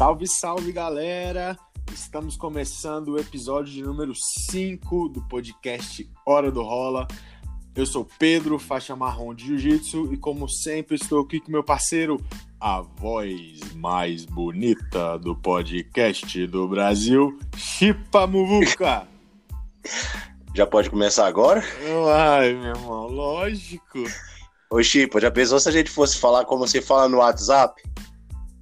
Salve, salve galera! Estamos começando o episódio de número 5 do podcast Hora do Rola. Eu sou Pedro, faixa marrom de Jiu-Jitsu, e como sempre estou aqui com meu parceiro, a voz mais bonita do podcast do Brasil, Chipa Muvuca. Já pode começar agora? Ai, meu irmão, lógico. Ô, Chipa, já pensou se a gente fosse falar como você fala no WhatsApp?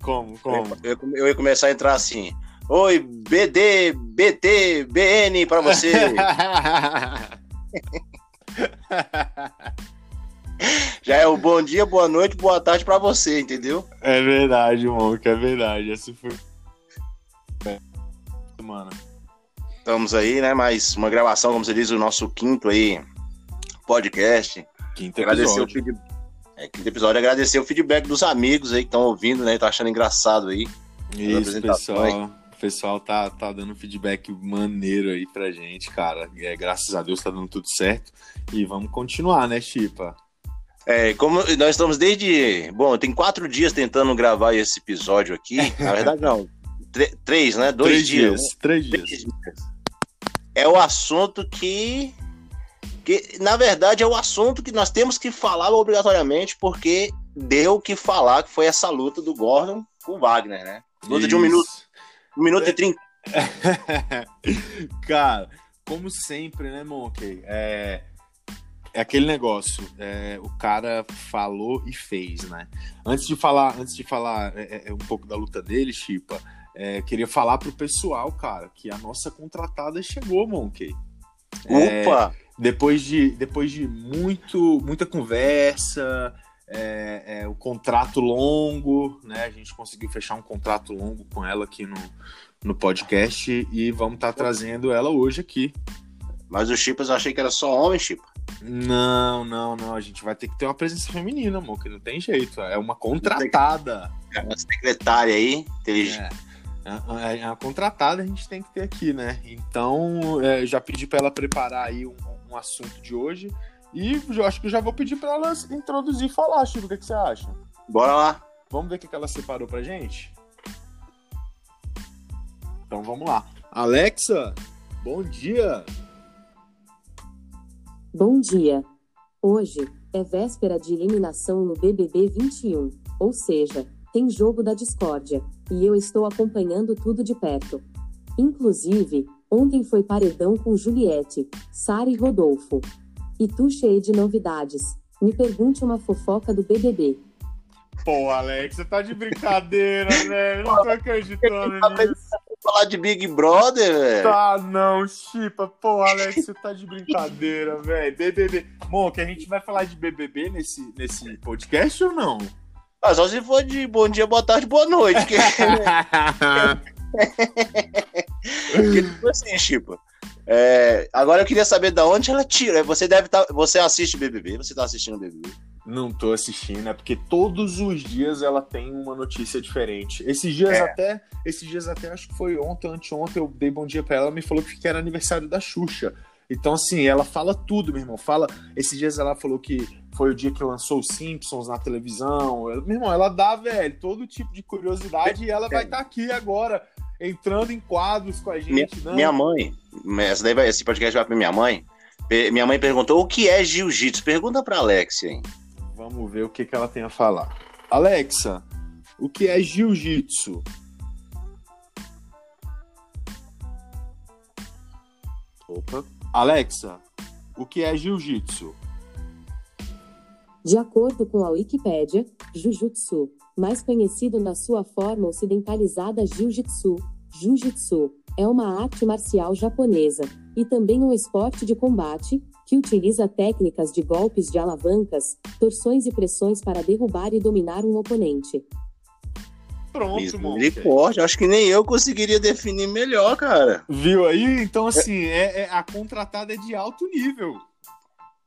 Como, como? Eu, eu ia começar a entrar assim. Oi, BD, BT, BN pra você. Já é o bom dia, boa noite, boa tarde pra você, entendeu? É verdade, irmão, que é verdade. Essa foi. Mano. Estamos aí, né? Mais uma gravação, como você diz, o nosso quinto aí podcast. Quinto Agradecer o feedback. É, quinto episódio, agradecer o feedback dos amigos aí que estão ouvindo, né? Tá achando engraçado aí. Isso, pessoal. O pessoal tá, tá dando feedback maneiro aí pra gente, cara. É, graças a Deus tá dando tudo certo. E vamos continuar, né, Chipa? É, como nós estamos desde. Bom, tem quatro dias tentando gravar esse episódio aqui. Na verdade, não. Três, né? Dois Três dias. dias. Três dias. Três dias. É o assunto que. Que na verdade, é o assunto que nós temos que falar obrigatoriamente, porque deu o que falar, que foi essa luta do Gordon com o Wagner, né? Luta de um Isso. minuto. Um minuto e trinta. Cara, como sempre, né, Monkey? É, é aquele negócio. é, o cara falou e fez, né? Antes de falar, antes de falar é, é, um pouco da luta dele, Chipa, é, queria falar pro pessoal, cara, que a nossa contratada chegou, Monkey. É, Opa! Depois de, depois de muito, muita conversa, é, é, o contrato longo, né? A gente conseguiu fechar um contrato longo com ela aqui no, no podcast e vamos estar trazendo ela hoje aqui. Mas o Chipas eu achei que era só homem, Chipa. Não, não, não. A gente vai ter que ter uma presença feminina, amor, que não tem jeito. É uma contratada. É uma secretária aí, inteligente. É. É, é uma contratada a gente tem que ter aqui, né? Então, é, já pedi para ela preparar aí um, um assunto de hoje. E eu acho que eu já vou pedir para ela introduzir e falar, Chico. O que, que você acha? Bora lá. Vamos ver o que, que ela separou pra gente? Então vamos lá. Alexa, bom dia. Bom dia. Hoje é véspera de eliminação no BBB 21, ou seja, tem jogo da discórdia, e eu estou acompanhando tudo de perto. Inclusive, ontem foi paredão com Juliette, Sara e Rodolfo. E tu cheio de novidades. Me pergunte uma fofoca do BBB. Pô, Alex, você tá de brincadeira, velho. Não tô acreditando nisso. Falar de Big Brother, velho. Tá, não, Chipa. Pô, Alex, você tá de brincadeira, velho. BBB. Bom, que a gente vai falar de BBB nesse, nesse podcast ou não? Ah, só se for de bom dia, boa tarde, boa noite. Que, que tipo assim, Chipa. É, agora eu queria saber da onde ela tira. Você deve estar. você assiste BBB? Você tá assistindo BBB? Não tô assistindo, é porque todos os dias ela tem uma notícia diferente. Esses dias É. até, esses dias até, acho que foi ontem, anteontem, eu dei bom dia pra ela, ela me falou que era aniversário da Xuxa. Então, assim, ela fala tudo, meu irmão. Fala. Esses dias ela falou que foi o dia que lançou os Simpsons na televisão. Meu irmão, ela dá, velho, todo tipo de curiosidade e ela vai estar aqui agora, entrando em quadros com a Minha, gente. não. minha mãe, essa daí vai, esse podcast vai pra minha mãe. Minha mãe perguntou o que é jiu-jitsu. Pergunta pra Alexia, hein? Vamos ver o que, que ela tem a falar. Alexa, o que é jiu-jitsu? Opa. Alexa, o que é jiu-jitsu? De acordo com a Wikipédia, Jujutsu, mais conhecido na sua forma ocidentalizada Jiu-Jitsu, Jiu-Jitsu, é uma arte marcial japonesa, e também um esporte de combate, que utiliza técnicas de golpes de alavancas, torções e pressões para derrubar e dominar um oponente. Pronto, mano. Misericórdia, acho que nem eu conseguiria definir melhor, cara. Viu aí? Então, assim, é, é- a contratada é de alto nível.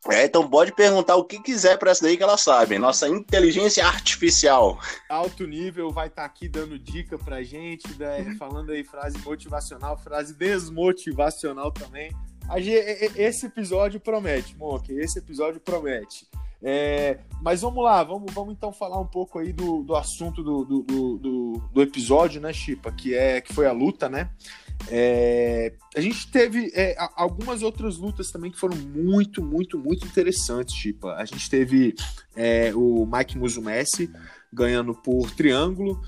É, então pode perguntar o que quiser pra essa daí que ela sabe. Nossa inteligência artificial. Alto nível vai estar aqui dando dica pra gente, né, falando aí frase motivacional, frase desmotivacional também. Esse episódio promete, Monk, esse episódio promete. É, mas vamos lá, vamos, vamos então falar um pouco aí do, do assunto do, do, do, do episódio, né, Chipa? Que, é, que foi a luta, né? É, a gente teve é, algumas outras lutas também que foram muito, muito, muito interessantes, Chipa. A gente teve é, o Mike Musumessi ganhando por triângulo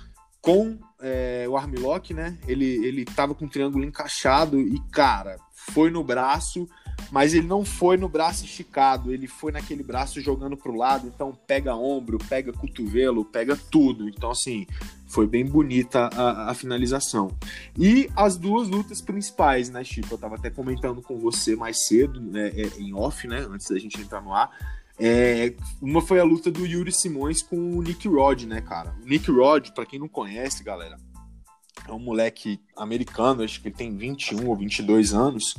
com é, o armlock, né? Ele, ele tava com o triângulo encaixado e, cara, foi no braço mas ele não foi no braço esticado, ele foi naquele braço jogando pro lado, então pega ombro, pega cotovelo, pega tudo. Então, assim, foi bem bonita a, a finalização. E as duas lutas principais, né, Chico? Eu tava até comentando com você mais cedo, né, é, em off, né, antes da gente entrar no ar. É, uma foi a luta do Yuri Simões com o Nick Rod, né, cara? O Nick Rod, para quem não conhece, galera, é um moleque americano, acho que ele tem 21 ou 22 anos.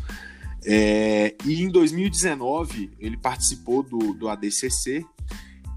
É, e em 2019 ele participou do, do ADCC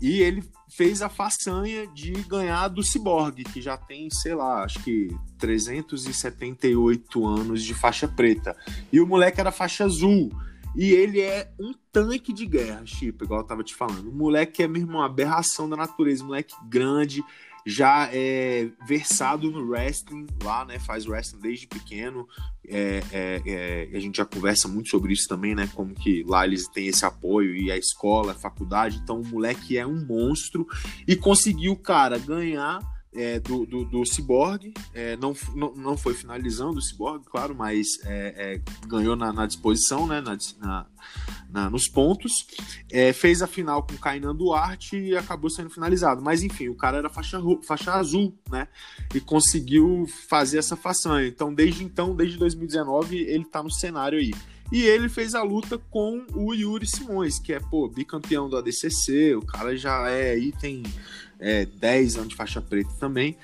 e ele fez a façanha de ganhar do Cyborg, que já tem, sei lá, acho que 378 anos de faixa preta. E o moleque era faixa azul. E ele é um tanque de guerra, Chip, igual eu tava te falando. O moleque é mesmo uma aberração da natureza, moleque grande, já é versado no wrestling lá, né? Faz wrestling desde pequeno. É, é, é, a gente já conversa muito sobre isso também, né? Como que lá eles têm esse apoio e a escola, a faculdade. Então o moleque é um monstro e conseguiu, cara, ganhar é, do, do, do Cyborg, é, não, não, não foi finalizando o Cyborg, claro, mas é, é ganhou na, na, disposição, né, na, na, nos pontos, é, fez a final com Kainan Duarte e acabou sendo finalizado. Mas enfim, o cara era faixa, faixa azul, né, e conseguiu fazer essa façanha. Então, desde então, desde 2019, ele tá no cenário aí. E ele fez a luta com o Yuri Simões, que é, pô, bicampeão do ADCC, o cara já é aí, tem é, 10 anos de faixa preta também.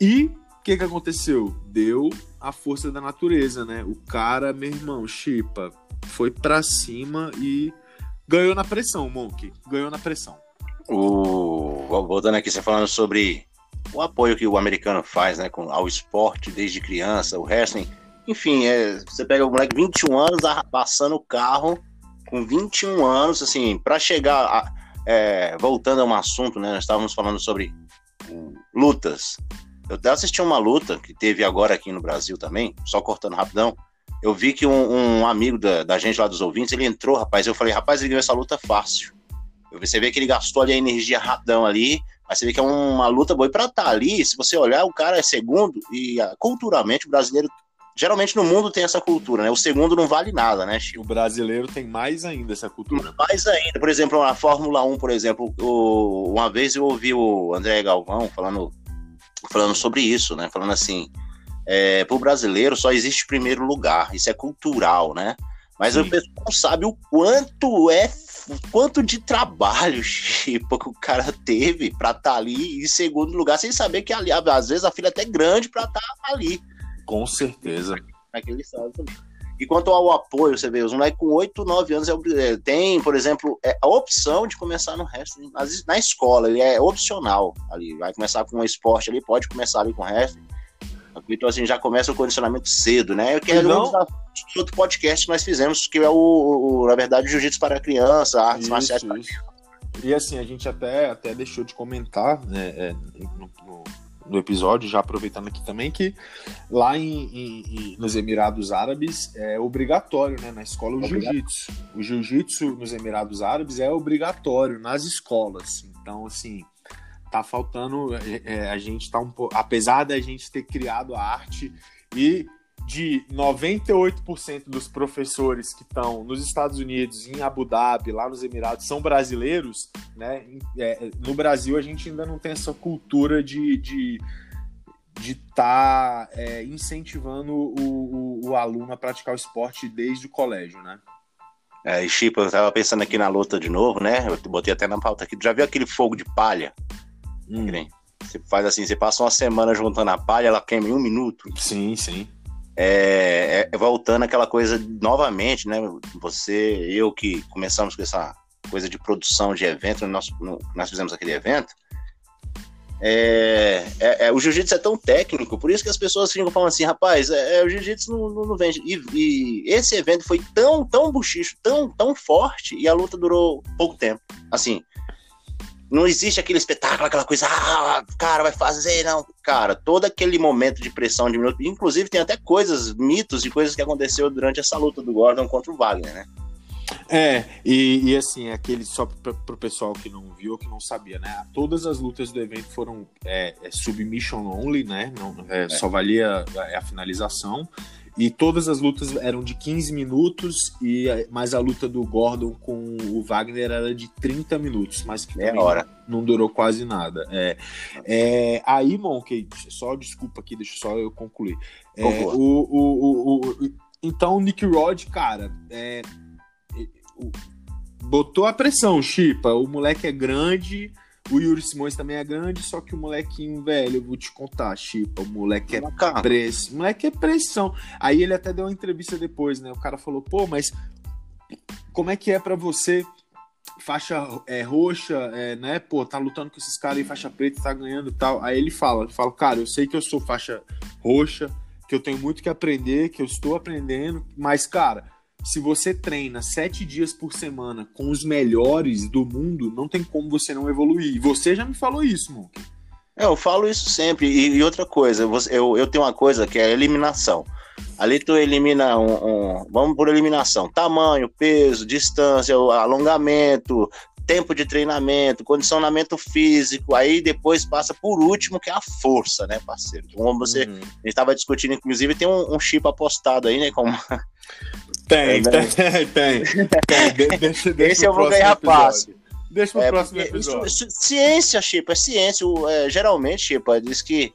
E o que, que aconteceu? Deu a força da natureza, né? O cara, meu irmão, Chipa, foi pra cima e ganhou na pressão, Monk. Ganhou na pressão. O... Voltando aqui, você falando sobre o apoio que o americano faz né, com, ao esporte desde criança, o wrestling. Enfim, é, você pega o moleque 21 anos passando o carro com 21 anos, assim, para chegar. A, é, voltando a um assunto, né? Nós estávamos falando sobre lutas. Eu até assisti uma luta que teve agora aqui no Brasil também, só cortando rapidão. Eu vi que um, um amigo da, da, gente lá dos ouvintes, ele entrou, rapaz. Eu falei, rapaz, ele ganhou essa luta fácil. Você vê que ele gastou ali a energia rapidão ali, mas você vê que é uma luta boa. E pra estar tá ali, se você olhar, o cara é segundo, e ah, culturalmente o brasileiro geralmente no mundo tem essa cultura, né? O segundo não vale nada, né, Chico? O brasileiro tem mais ainda essa cultura. Mais ainda. Por exemplo, na Fórmula 1, por exemplo, o, uma vez eu ouvi o André Galvão falando, falando sobre isso, né? Falando assim, é, para o brasileiro só existe primeiro lugar, isso é cultural, né? Mas Sim. o pessoal não sabe o quanto é quanto de trabalho, Chico, que o cara teve para estar tá ali em segundo lugar, sem saber que ali, às vezes a filha é até grande para estar tá ali. Com certeza. Naquele estado também. E quanto ao apoio, você vê, os moleques com 8, 9 anos é, é, tem, por exemplo, é, a opção de começar no wrestling na, na escola, ele é opcional ali. Vai começar com um esporte ali, pode começar ali com wrestling. Então, assim, já começa o condicionamento cedo, né? Que é um dos outro podcast que nós fizemos, que é o, o na verdade, Jiu-Jitsu para criança, artes isso, marciais para criança. E assim, a gente até, até deixou de comentar né, é, no, no, do episódio, já aproveitando aqui também, que lá em, em, nos Emirados Árabes é obrigatório, né, na escola, o jiu-jitsu. O jiu-jitsu nos Emirados Árabes é obrigatório nas escolas. Então, assim, tá faltando. É, é a gente tá um pouco. Apesar da gente ter criado a arte e de 98% dos professores que estão nos Estados Unidos, em Abu Dhabi, lá nos Emirados, são brasileiros, né? É, no Brasil a gente ainda não tem essa cultura de de de estar tá, é, incentivando o, o, o, aluno a praticar o esporte desde o colégio, né? É, e eu tava pensando aqui na luta de novo, né? Eu botei até na pauta aqui. Já viu aquele fogo de palha? Hum. Você faz assim, você passa uma semana juntando a palha, ela queima em um minuto. Sim, sim. É, é, voltando aquela coisa novamente, né? Você, eu que começamos com essa coisa de produção de evento, nós, nós fizemos aquele evento. É, é, é, o jiu-jitsu é tão técnico, por isso que as pessoas ficam falando assim, rapaz, é, é o jiu-jitsu não, não, não, vende. E, e, esse evento foi tão, tão buchicho, tão, tão forte, e a luta durou pouco tempo. Assim, não existe aquele espetáculo, aquela coisa, ah, cara, vai fazer, não. Cara, todo aquele momento de pressão de minuto. Inclusive, tem até coisas, mitos e coisas que aconteceu durante essa luta do Gordon contra o Wagner, né? É, e, e assim, aquele só para o pessoal que não viu que não sabia, né? Todas as lutas do evento foram é, é submission only, né? Não, é, é. Só valia a, a finalização. E todas as lutas eram de 15 minutos, e mais a luta do Gordon com o Wagner era de 30 minutos, mas que é hora. não durou quase nada. É, é, aí, Monkey, só desculpa aqui, deixa só eu concluir. É, o, o, o, o, então, o Nick Rod, cara, é, botou a pressão, Chipa. O moleque é grande, o Yuri Simões também é grande, só que o molequinho, velho, eu vou te contar, Chipa, o moleque é pressão. Moleque é pressão. Aí ele até deu uma entrevista depois, né? O cara falou, pô, mas como é que é para você faixa é, roxa, é, né? Pô, tá lutando com esses caras aí, faixa preta, tá ganhando e tal. Aí ele fala, fala, cara, eu sei que eu sou faixa roxa, que eu tenho muito que aprender, que eu estou aprendendo, mas, cara, se você treina sete dias por semana com os melhores do mundo, não tem como você não evoluir. E você já me falou isso, Monk. É, eu falo isso sempre. E, e, outra coisa, eu, eu tenho uma coisa que é a eliminação. Ali tu elimina um, um, Vamos por eliminação: tamanho, peso, distância, alongamento, tempo de treinamento, condicionamento físico, aí depois passa por último, que é a força, né, parceiro? Como você. Uhum. A gente estava discutindo, inclusive, tem um, um chip apostado aí, né? Como tem, é, tem, tem, tem, tem. Deixa, deixa Esse eu vou ganhar fácil. Deixa pro é, próximo episódio. Isso, ciência, Chipa, é ciência. É, geralmente, Chipa, diz que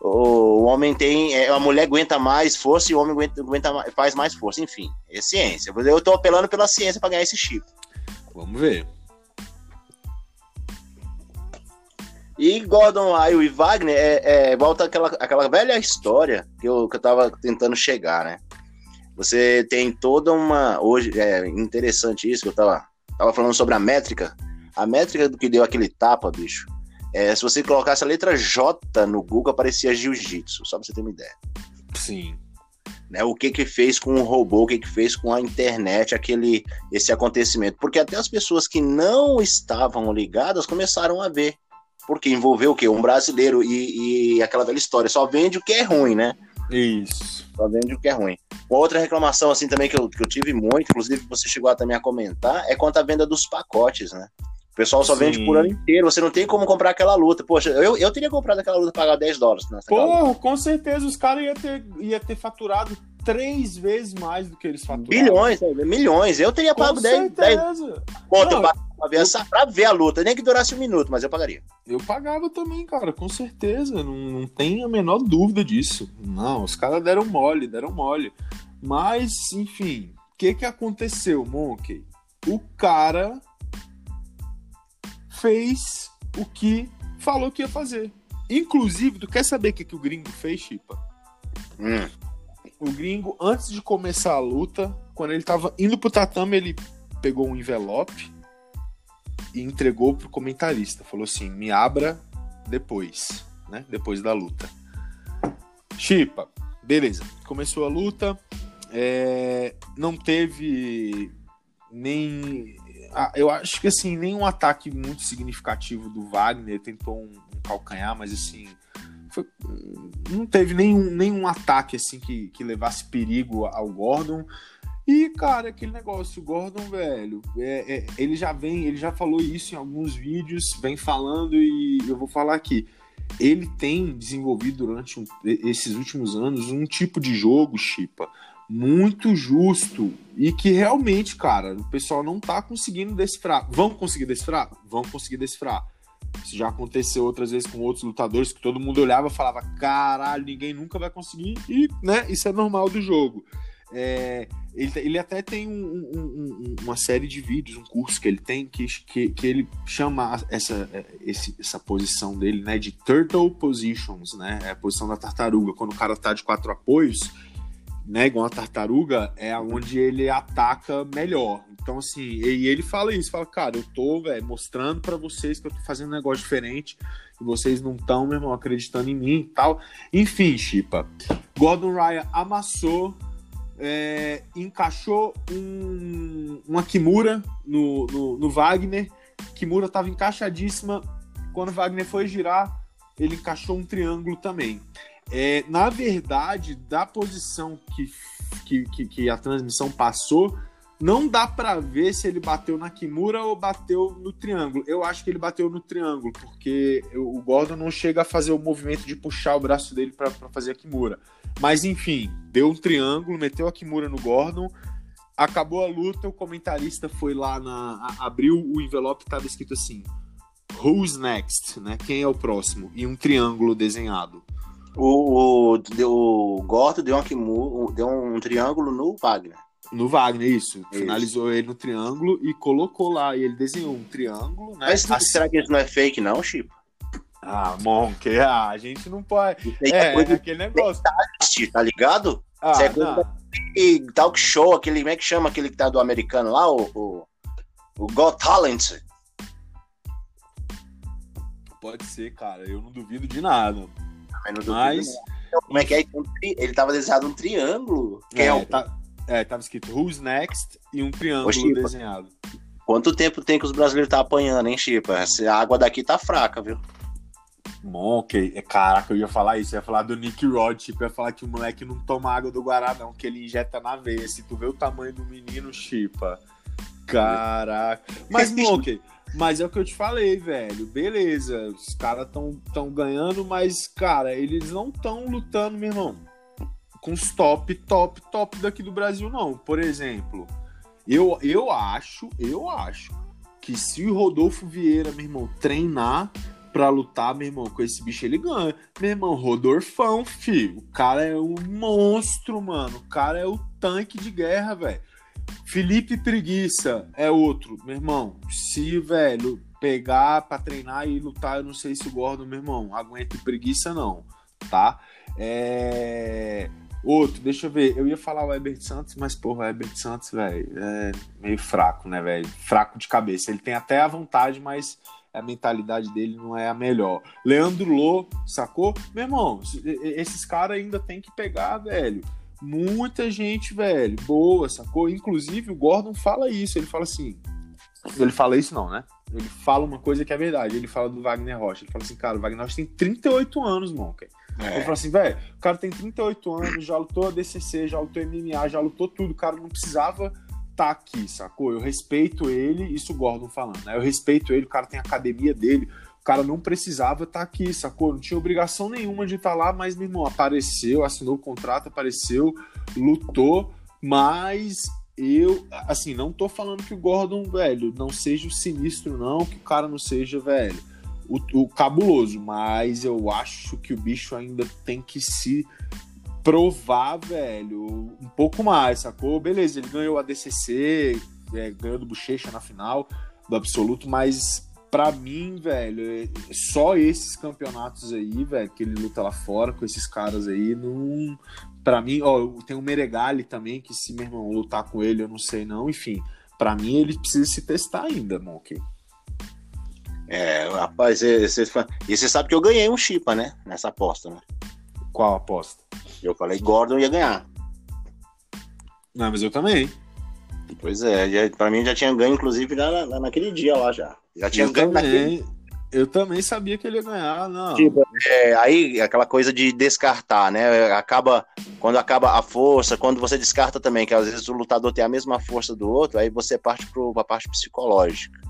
o, o homem tem. É, a mulher aguenta mais força e o homem aguenta, aguenta, faz mais força. Enfim, é ciência. Eu tô apelando pela ciência para ganhar esse chip. Vamos ver. E Gordon Lyle e Wagner é, é, volta aquela, aquela velha história que eu, que eu tava tentando chegar, né? Você tem toda uma. Hoje é interessante isso que eu tava, tava falando sobre a métrica. A métrica do que deu aquele tapa, bicho. É, se você colocasse a letra J no Google, aparecia jiu-jitsu, só pra você ter uma ideia. Sim. Né, o que que fez com o robô, o que que fez com a internet, aquele esse acontecimento. Porque até as pessoas que não estavam ligadas começaram a ver. Porque envolveu o quê? Um brasileiro e, e aquela velha história. Só vende o que é ruim, né? Isso. Só vende o que é ruim. Uma outra reclamação, assim, também que eu, que eu tive muito, inclusive você chegou a, também a comentar, é quanto à venda dos pacotes, né? O pessoal só Sim. vende por ano inteiro, você não tem como comprar aquela luta. Poxa, eu, eu teria comprado aquela luta pagar 10 dólares. Nessa Porra, com certeza os caras iam ter, ia ter faturado três vezes mais do que eles faturaram. Bilhões, é, milhões. Eu teria pago com 10, 10. Ponto, eu pago pra ver, essa, pra ver a luta, nem que durasse um minuto, mas eu pagaria. Eu pagava também, cara, com certeza. Não, não tem a menor dúvida disso. Não, os caras deram mole, deram mole. Mas, enfim, o que, que aconteceu, Monkey? O cara fez o que falou que ia fazer. Inclusive, tu quer saber o que, que o gringo fez, Chipa? Hum. O gringo, antes de começar a luta, quando ele tava indo pro tatame, ele pegou um envelope e entregou pro comentarista. Falou assim: me abra depois, né? Depois da luta. Chipa, beleza. Começou a luta. É, não teve nem. Eu acho que assim, nenhum ataque muito significativo do Wagner. Tentou um, um calcanhar, mas assim. Foi, não teve nenhum, nenhum ataque assim que, que levasse perigo ao Gordon. E, cara, aquele negócio, o Gordon, velho, é, é, ele já vem, ele já falou isso em alguns vídeos, vem falando e eu vou falar aqui. Ele tem desenvolvido durante um, esses últimos anos um tipo de jogo, Chipa, muito justo e que realmente, cara, o pessoal não tá conseguindo decifrar. Vão conseguir decifrar? Vão conseguir decifrar. Isso já aconteceu outras vezes com outros lutadores que todo mundo olhava e falava: caralho, ninguém nunca vai conseguir, e né, isso é normal do jogo. É, ele, ele até tem um, um, um, uma série de vídeos, um curso que ele tem que, que, que ele chama essa, esse, essa posição dele né, de turtle positions, né? É a posição da tartaruga. Quando o cara tá de quatro apoios, né, igual a tartaruga, é onde ele ataca melhor. Então, assim, e ele fala isso, fala, cara, eu tô, velho, mostrando para vocês que eu tô fazendo um negócio diferente, e vocês não estão, meu irmão, acreditando em mim e tal. Enfim, Chipa, Gordon Ryan amassou, é, encaixou um, uma Kimura no, no, no Wagner, Kimura tava encaixadíssima. Quando Wagner foi girar, ele encaixou um triângulo também. É, na verdade, da posição que, que, que, que a transmissão passou, não dá para ver se ele bateu na Kimura ou bateu no triângulo. Eu acho que ele bateu no triângulo, porque o Gordon não chega a fazer o movimento de puxar o braço dele para fazer a Kimura. Mas enfim, deu um triângulo, meteu a Kimura no Gordon. Acabou a luta, o comentarista foi lá na. abriu o envelope e estava escrito assim: Who's next? Né? Quem é o próximo? E um triângulo desenhado. O, o, o Gordon deu, uma deu um triângulo no Wagner. No Wagner, isso. isso. Finalizou ele no triângulo e colocou lá. E ele desenhou um triângulo, né? Mas assim... será que isso não é fake, não, Chico? Ah, Monk, ah, a gente não pode. É, é, aquele negócio. Tá ligado? Ah, isso é coisa talk show, aquele, como é que chama aquele que tá do americano lá, o, o, o Got Talent. Pode ser, cara, eu não duvido de nada. Mas, Mas... como é que é? Ele tava desenhado um triângulo. É, é tá, é, tava escrito Who's Next e um triângulo desenhado. Quanto tempo tem que os brasileiros tá apanhando, hein, Chipa? A água daqui tá fraca, viu? Monkey, é, caraca, eu ia falar isso, eu ia falar do Nick Rod, tipo, eu ia falar que o moleque não toma água do Guará, não, que ele injeta na veia. Se tu vê o tamanho do menino, Chipa. Caraca. Mas, Monkey, mas é o que eu te falei, velho. Beleza, os caras tão, tão ganhando, mas, cara, eles não tão lutando, meu irmão com os top, top, top daqui do Brasil, não. Por exemplo, eu, eu acho, eu acho que se o Rodolfo Vieira, meu irmão, treinar pra lutar, meu irmão, com esse bicho, ele ganha. Meu irmão, Rodorfão, filho. O cara é um monstro, mano. O cara é o tanque de guerra, velho. Felipe Preguiça é outro, meu irmão. Se, velho, pegar pra treinar e lutar, eu não sei se o meu irmão, aguenta preguiça, não, tá? É... Outro, deixa eu ver. Eu ia falar o Herbert Santos, mas, porra, o Herbert Santos, velho, é meio fraco, né, velho? Fraco de cabeça. Ele tem até a vontade, mas a mentalidade dele não é a melhor. Leandro Lô, sacou? Meu irmão, esses caras ainda tem que pegar, velho. Muita gente, velho, boa, sacou? Inclusive, o Gordon fala isso. Ele fala assim. Ele fala isso, não, né? Ele fala uma coisa que é verdade. Ele fala do Wagner Rocha. Ele fala assim, cara, o Wagner Rocha tem 38 anos, Monk. É. Eu falo assim, velho, o cara tem 38 anos, já lutou a DCC, já lutou MMA, já lutou tudo, o cara não precisava estar tá aqui, sacou? Eu respeito ele, isso o Gordon falando, né? Eu respeito ele, o cara tem a academia dele, o cara não precisava estar tá aqui, sacou? Não tinha obrigação nenhuma de estar tá lá, mas, meu irmão, apareceu, assinou o contrato, apareceu, lutou, mas eu, assim, não tô falando que o Gordon, velho, não seja o sinistro, não, que o cara não seja, velho o, o cabuloso, mas eu acho que o bicho ainda tem que se provar, velho, um pouco mais, sacou? Beleza, ele ganhou a DCC, é, ganhou do Bochecha na final do Absoluto, mas para mim, velho, é, só esses campeonatos aí, velho, que ele luta lá fora com esses caras aí, não. Pra mim, ó, tem o Meregali também, que se meu irmão lutar com ele, eu não sei não, enfim. para mim, ele precisa se testar ainda, Monkey. É, rapaz, e você sabe que eu ganhei um chipa, né? Nessa aposta, né? Qual aposta? Eu falei Gordon ia ganhar. Não, mas eu também. Pois é, já, pra mim já tinha ganho, inclusive, na, naquele dia lá já. Já tinha eu ganho também, naquele... Eu também sabia que ele ia ganhar, não. Tipo, é, aí aquela coisa de descartar, né? Acaba, quando acaba a força, quando você descarta também, que às vezes o lutador tem a mesma força do outro, aí você parte para a parte psicológica.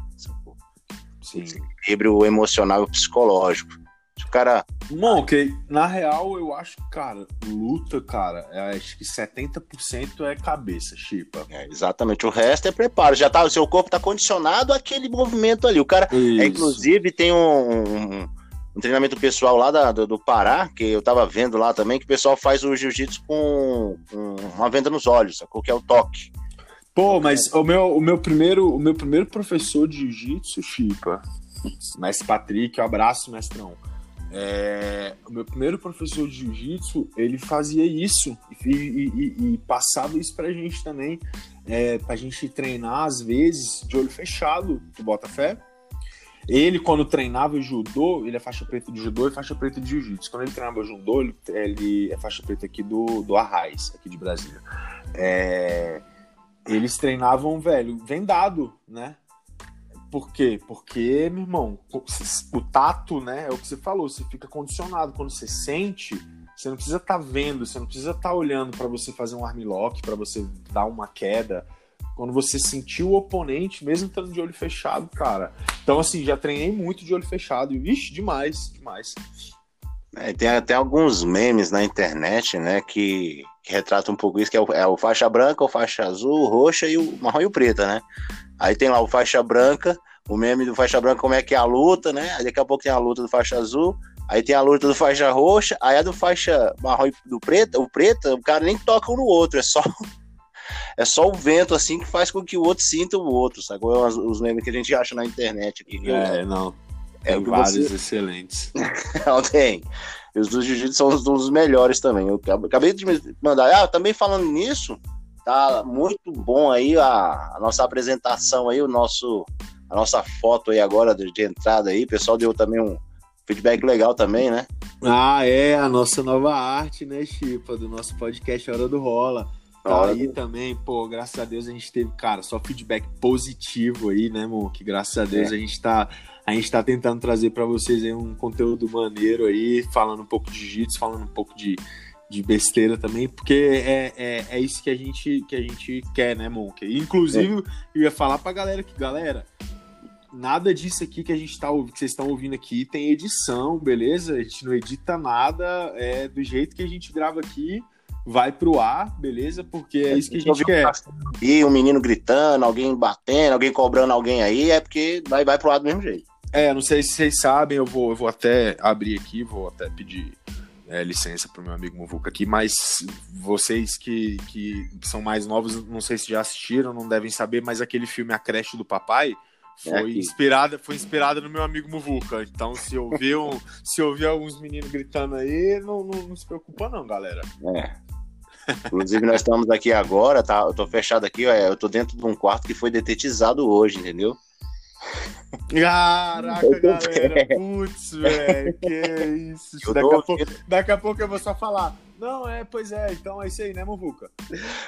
Sim. equilíbrio emocional e psicológico. Se o cara. Bom, que na real eu acho que, cara, luta, cara, acho que 70% é cabeça, chipa. É, exatamente. O resto é preparo. Já tá, o seu corpo tá condicionado àquele movimento ali. O cara, é, inclusive, tem um, um, um, treinamento pessoal lá da, do, do, Pará, que eu tava vendo lá também, que o pessoal faz o jiu-jitsu com, com, uma venda nos olhos, sacou? Que é o toque. Pô, mas o meu, o meu, primeiro, o meu primeiro professor de jiu-jitsu, Chipa, mestre Patrick, um abraço, mestrão. É, o meu primeiro professor de jiu-jitsu, ele fazia isso e, e, e, passava isso pra gente também, é, pra gente treinar às vezes de olho fechado, tu bota fé? Ele, quando treinava judô, ele é faixa preta de judô e faixa preta de jiu-jitsu. Quando ele treinava judô, ele, ele, é faixa preta aqui do, do Arraiz, aqui de Brasília. É, eles treinavam, velho, vendado, né? Por quê? Porque, meu irmão, o tato, né, é o que você falou, você fica condicionado. Quando você sente, você não precisa estar tá vendo, você não precisa estar tá olhando para você fazer um armlock, para você dar uma queda. Quando você sentiu o oponente, mesmo estando de olho fechado, cara. Então, assim, já treinei muito de olho fechado. Vixe, demais, demais. É, tem até alguns memes na internet, né, que, que retratam um pouco isso, que é o, é o faixa branca, o faixa azul, roxa e o marrom e o preta, né? Aí tem lá o faixa branca, o meme do faixa branca, como é que é a luta, né? Aí daqui a pouco tem a luta do faixa azul, aí tem a luta do faixa roxa, aí a do faixa marrom e do preto, o preto, o cara nem toca um no outro, é só é só o vento assim que faz com que o outro sinta o outro, sabe? Os, os memes que a gente acha na internet aqui. É, não. É tem vários você... excelentes. Não tem. Os do jiu-jitsu são um dos melhores também. Eu acabei de me mandar. Ah, também falando nisso, tá muito bom aí a, a, nossa apresentação aí, o nosso, a nossa foto aí agora de, de entrada aí. O pessoal deu também um feedback legal também, né? Ah, é, a nossa nova arte, né, Chipa, do nosso podcast Hora do Rola. Tá aí também, pô, graças a Deus a gente teve, cara, só feedback positivo aí, né, amor? Que graças a Deus é. a gente tá a gente está tentando trazer para vocês aí um conteúdo maneiro aí, falando um pouco de jiu-jitsu, falando um pouco de, de besteira também, porque é, é, é, isso que a gente que a gente quer, né, Monk? Inclusive, é. eu ia falar pra galera que, galera, nada disso aqui que a gente tá que vocês estão ouvindo aqui tem edição, beleza? A gente não edita nada, é do jeito que a gente grava aqui vai pro ar, beleza? Porque é isso que a gente quer. E um menino gritando, alguém batendo, alguém cobrando alguém aí, é porque vai, vai pro ar do mesmo jeito. É, não sei se vocês sabem, eu vou, eu vou até abrir aqui, vou até pedir é, licença para o meu amigo Muvuca aqui, mas vocês que, que são mais novos, não sei se já assistiram, não devem saber, mas aquele filme A Creche do Papai foi é inspirada, foi inspirada no meu amigo Muvuca. Então, se ouvir, um, se ouvir alguns meninos gritando aí, não, não, não se preocupa não, galera. É. Inclusive, nós estamos aqui agora, tá? Eu tô fechado aqui, ó, eu tô dentro de um quarto que foi detetizado hoje, entendeu? Caraca, galera. Putz, velho. Que isso. Daqui a, pouco, daqui a pouco eu vou só falar. Não, é, pois é, então é isso aí, né, Muvuca?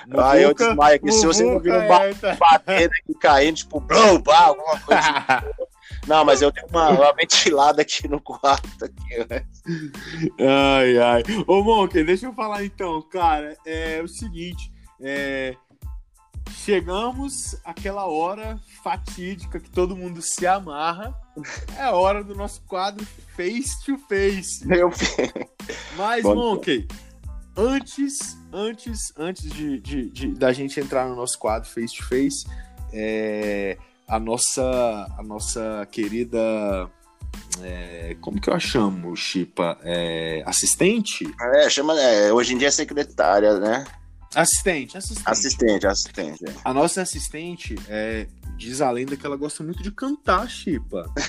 Muvuca ah, eu desmaio aqui. Se você não vir um é, tá. batendo aqui, caindo, tipo, blum, bah, alguma coisa assim. Não, mas eu tenho uma, uma ventilada aqui no quarto. Aqui, né? Ai, ai. Ô, Monk, deixa eu falar então, cara. É o seguinte. É, chegamos àquela hora fatídica que todo mundo se amarra. É a hora do nosso quadro Face to Face. Meu Mas, Bom, Monkey, antes, antes, antes de, de, de, da gente entrar no nosso quadro Face to Face, é, a nossa, a nossa querida é, como que eu a chamo, Chipa? É, assistente? É, chama, é, hoje em dia é secretária, né? Assistente, assistente. Assistente, assistente. É. A nossa assistente, é, diz a lenda que ela gosta muito de cantar, Chipa.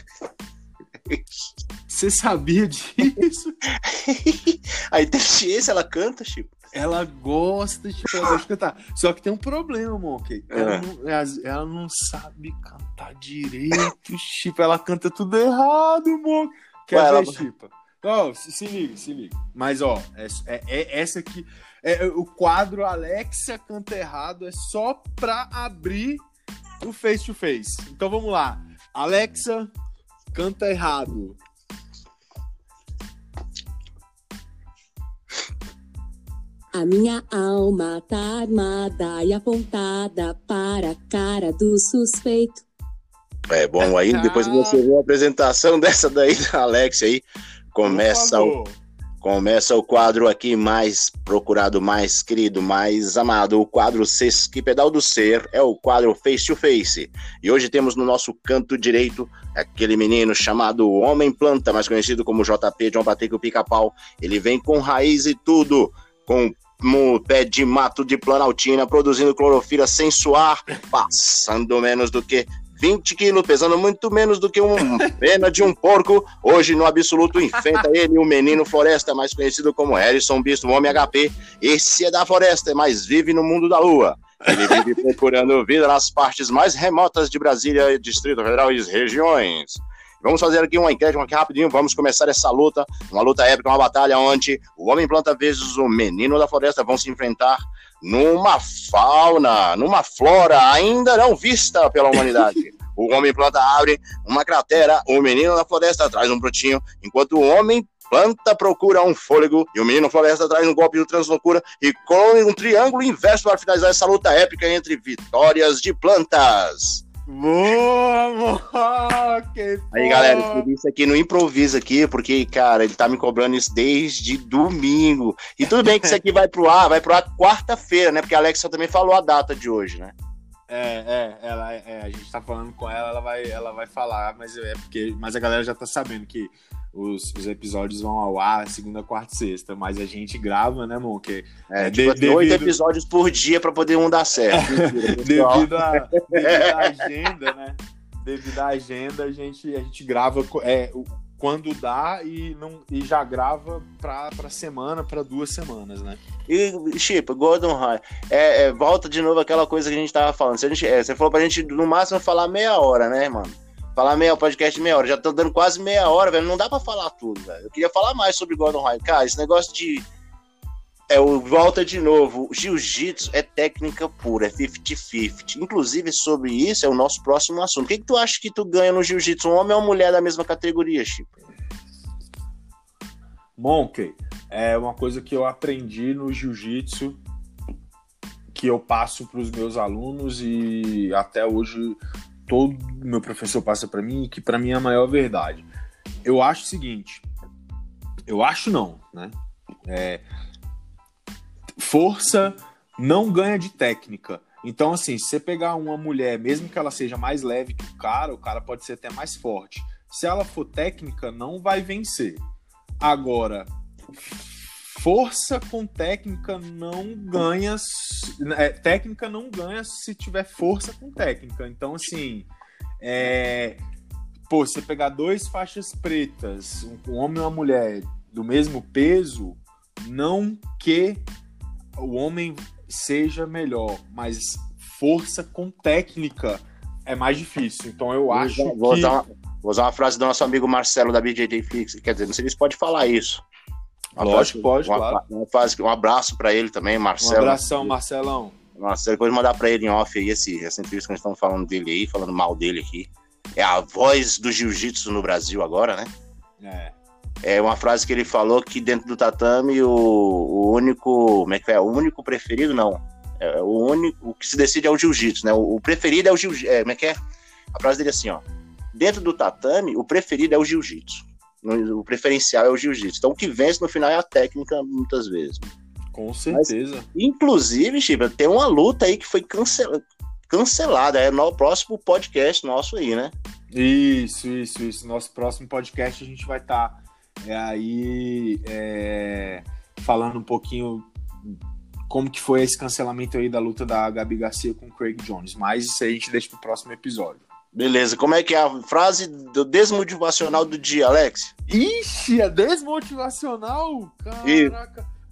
Você sabia disso? A esse ela canta, Chipa. Ela gosta, tipo, ela gosta de cantar. Só que tem um problema, Monkey. Ela, é. não, ela não sabe cantar direito, Chipa. Ela canta tudo errado, Monkey. Quer Ué, ver, ela... Chipa? Oh, se, se, liga, se liga. Mas, ó, é, é, é essa aqui. É, o quadro Alexia canta errado é só pra abrir o face to face. Então vamos lá. Alexa canta errado. A minha alma tá armada e apontada para a cara do suspeito. É bom, aí depois que você vê a apresentação dessa daí da Alex aí, começa o, começa o quadro aqui mais procurado, mais querido, mais amado, o quadro que Pedal do Ser, é o quadro Face to Face. E hoje temos no nosso canto direito aquele menino chamado Homem Planta, mais conhecido como JP, John Patrick o Pica-Pau. Ele vem com raiz e tudo, com no pé de mato de Planaltina, produzindo clorofila sem suar, passando menos do que 20 quilos, pesando muito menos do que uma pena de um porco. Hoje, no absoluto, enfrenta ele, o menino Floresta, mais conhecido como Harrison Bisto, homem HP. Esse é da Floresta, mas vive no mundo da lua. Ele vive procurando vida nas partes mais remotas de Brasília, Distrito Federal e regiões. Vamos fazer aqui uma enquete aqui rapidinho. Vamos começar essa luta, uma luta épica, uma batalha onde o Homem Planta vezes o Menino da Floresta vão se enfrentar numa fauna, numa flora ainda não vista pela humanidade. O homem planta abre uma cratera, o menino na floresta traz um brotinho, enquanto o homem planta procura um fôlego e o menino floresta traz um golpe do translocura e com um triângulo inverso para finalizar essa luta épica entre vitórias de plantas. Boa, Aí, galera, eu isso aqui no improviso aqui, porque, cara, ele tá me cobrando isso desde domingo. E tudo bem que isso aqui vai pro ar, vai pro ar quarta-feira, né? Porque a Alexa também falou a data de hoje, né? É, é, ela, é, a gente tá falando com ela, ela vai, ela vai falar, mas é porque, mas a galera já tá sabendo que os, os episódios vão ao ar segunda, quarta e sexta, mas a gente grava, né, Monk? É, é tipo, de, oito devido... episódios por dia para poder um dar certo. devido, a, devido à agenda, né? Devido à agenda, a gente, a gente grava é, quando dá e, não, e já grava para semana, para duas semanas, né? E, Chip, Gordon High, é, é, volta de novo aquela coisa que a gente tava falando. Se a gente, é, você falou pra gente no máximo falar meia hora, né, mano? Falar meia, podcast meia hora. Já tô dando quase meia hora, velho. Não dá pra falar tudo, velho. Eu queria falar mais sobre Gordon Ryan. Cara, esse negócio de. É o volta de novo. Jiu-jitsu é técnica pura, é 50-50. Inclusive, sobre isso é o nosso próximo assunto. O que, que tu acha que tu ganha no jiu-jitsu? Um homem ou uma mulher da mesma categoria, Chico? Monkey, é uma coisa que eu aprendi no jiu-jitsu que eu passo para os meus alunos e até hoje todo meu professor passa para mim, que para mim é a maior verdade. Eu acho o seguinte, eu acho não, né? É, força não ganha de técnica. Então, assim, se você pegar uma mulher, mesmo que ela seja mais leve que o cara, o cara pode ser até mais forte. Se ela for técnica, não vai vencer. Agora, força com técnica não ganha. É, técnica não ganha se tiver força com técnica. Então, assim. É, pô, você pegar dois faixas pretas, um homem e uma mulher do mesmo peso, não que o homem seja melhor, mas força com técnica é mais difícil. Então eu acho vou que. Usar uma, vou usar uma frase do nosso amigo Marcelo da BJJ Fix, quer dizer, não sei se pode falar isso. Lógico, pode, uma, claro. Uma, fase, um abraço para ele também, Marcelo. Um abração, Marcelão. Marcelo, depois mandar para ele em off aí esse, essa entrevista que nós estamos falando dele aí, falando mal dele aqui. É a voz do jiu-jitsu no Brasil agora, né? É. É uma frase que ele falou que dentro do tatame o, o único. Como é que é? O único preferido, não. É, o único. O que se decide é o jiu-jitsu, né? O, o, preferido é o jiu-jitsu. É, como é que é? A frase dele é assim, ó. Dentro do tatame, o preferido é o jiu-jitsu o preferencial é o jiu-jitsu. Então o que vence no final é a técnica, muitas vezes. Com certeza. Mas, inclusive, Chiba, tem uma luta aí que foi cancel... cancelada. É no próximo podcast nosso aí, né? Isso, isso, isso. Nosso próximo podcast a gente vai estar tá, é, aí é, falando um pouquinho como que foi esse cancelamento aí da luta da Gabi Garcia com o Craig Jones. Mas isso aí a gente deixa pro próximo episódio. Beleza, como é que é a frase do desmotivacional do dia, Alex? Ixi, é desmotivacional? Caraca. E...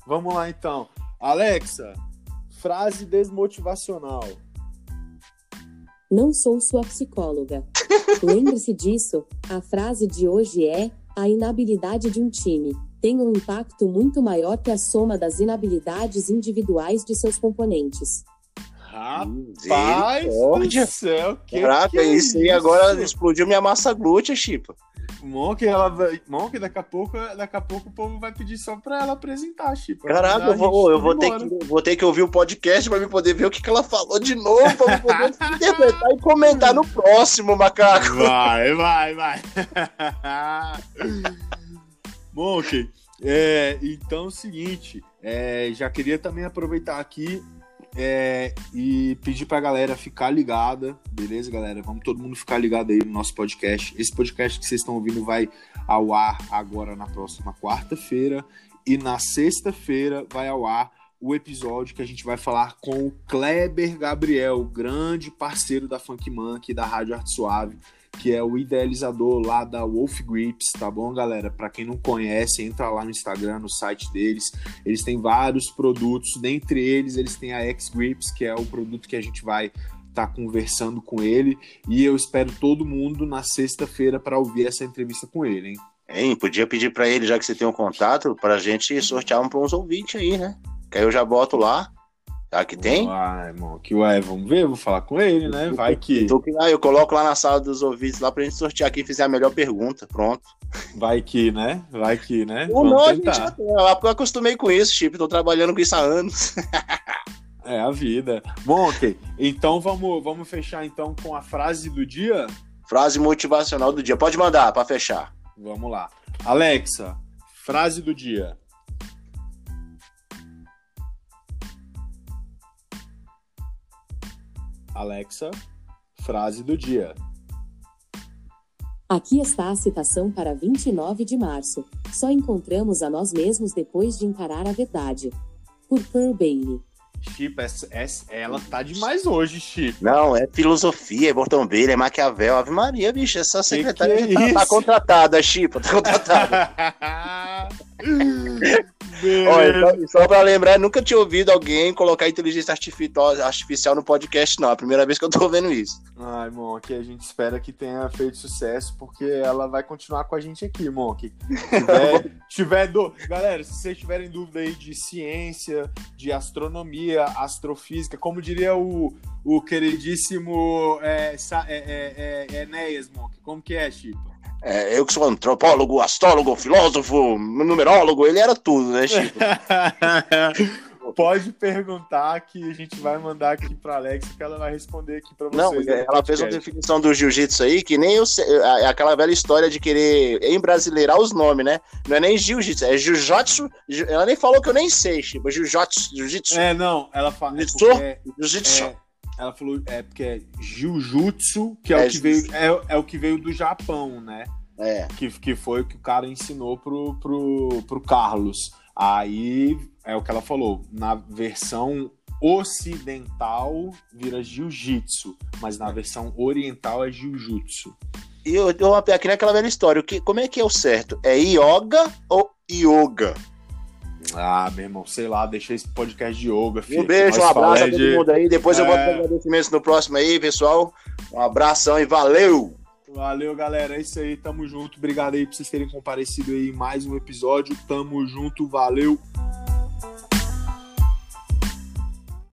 Vamos lá então. Alexa, frase desmotivacional. Não sou sua psicóloga. Lembre-se disso, a frase de hoje é: a inabilidade de um time tem um impacto muito maior que a soma das inabilidades individuais de seus componentes. Rapaz do céu, que Caraca, que é isso aí agora explodiu minha massa glútea, Chipa. Monk, ela vai... Monk, daqui a pouco, daqui a pouco o povo vai pedir só pra ela apresentar, Chipa. Caraca, eu vou, eu vou ter, que, vou ter que ouvir o podcast pra me poder ver o que, que ela falou de novo, pra poder interpretar e comentar no próximo, macaco. Vai, vai, vai. Monk, é, então é o seguinte, é, já queria também aproveitar aqui é, e pedir pra galera ficar ligada, beleza, galera? Vamos todo mundo ficar ligado aí no nosso podcast. Esse podcast que vocês estão ouvindo vai ao ar agora na próxima quarta-feira. E na sexta-feira vai ao ar o episódio que a gente vai falar com o Kleber Gabriel, grande parceiro da Funk Monkey, da Rádio Arte Suave que é o idealizador lá da Wolf Grips, tá bom, galera? Para quem não conhece, entra lá no Instagram, no site deles. Eles têm vários produtos, dentre eles, eles têm a X Grips, que é o produto que a gente vai estar tá conversando com ele. E eu espero todo mundo na sexta-feira para ouvir essa entrevista com ele, hein? Hein, podia pedir para ele, já que você tem um contato, para a gente sortear um para uns ouvintes aí, né? Que aí eu já boto lá Será que tem? Ai, irmão, que ué, vamos ver, vou falar com ele, né? Vai que. Que- ah, eu coloco lá na sala dos ouvintes lá pra gente sortear quem fizer a melhor pergunta. Pronto. Vai que, né? Vai que, né? Ou Vamos não, a gente tentar. já porque eu acostumei com isso, Chip. Tô trabalhando com isso há anos. É a vida. Bom, ok. Então vamos, vamos fechar então com a frase do dia? Frase motivacional do dia. Pode mandar pra fechar. Vamos lá. Alexa, frase do dia. Alexa, frase do dia. Aqui está a citação para 29 de março. Só encontramos a nós mesmos depois de encarar a verdade. Por Pearl Bailey. Chip, essa, essa- ela tá demais hoje, Chip. Não, é filosofia, é Bortombeira, é Maquiavel. Ave Maria, bicho. Essa secretária que é já tá, tá contratada, Chipa. Tá contratada. Beleza. então, só pra lembrar, nunca tinha ouvido alguém colocar inteligência artificial, no podcast, não. É a primeira vez que eu tô vendo isso. Ai, Monk, a gente espera que tenha feito sucesso, porque ela vai continuar com a gente aqui, Monk. Tiver, tiver do... Galera, se vocês tiverem dúvida aí de ciência, de astronomia, astrofísica, como diria o, o queridíssimo é, é, é, é, Enéas, Monk, como que é, Chipa? É, eu que sou antropólogo, astrólogo, filósofo, numerólogo, ele era tudo, né, Chico? Pode perguntar que a gente vai mandar aqui pra Alex que ela vai responder aqui pra vocês. Não, no ela fez uma definição do jiu-jitsu aí que nem eu sei, é aquela velha história de querer embrasileirar os nomes, né? Não é nem jiu-jitsu, é jiu-jitsu. Ela nem falou que eu nem sei, Chico. Jiu-jitsu, jiu-jitsu, É, não, ela fala. É porque é- jiu-jitsu. É, ela falou é porque é Jiu-Jutsu, que é, É, o que veio é, é o que veio do Japão, né? É. Que, que foi o que o cara ensinou pro, pro, pro Carlos. Aí é o que ela falou. Na versão ocidental vira Jiu-Jitsu, mas na versão oriental é Jiu-Jutsu. E eu, eu aqui naquela velha história, o que, como é que é o certo? É yoga ou yoga? Ah, meu irmão, sei lá, deixei esse podcast de yoga. filho, Um beijo, um abraço é a todo mundo aí. Depois eu É. boto os agradecimentos no próximo aí, pessoal. Um abração e valeu! Valeu, galera. É isso aí. Tamo junto. Obrigado aí por vocês terem comparecido aí em mais um episódio. Tamo junto. Valeu.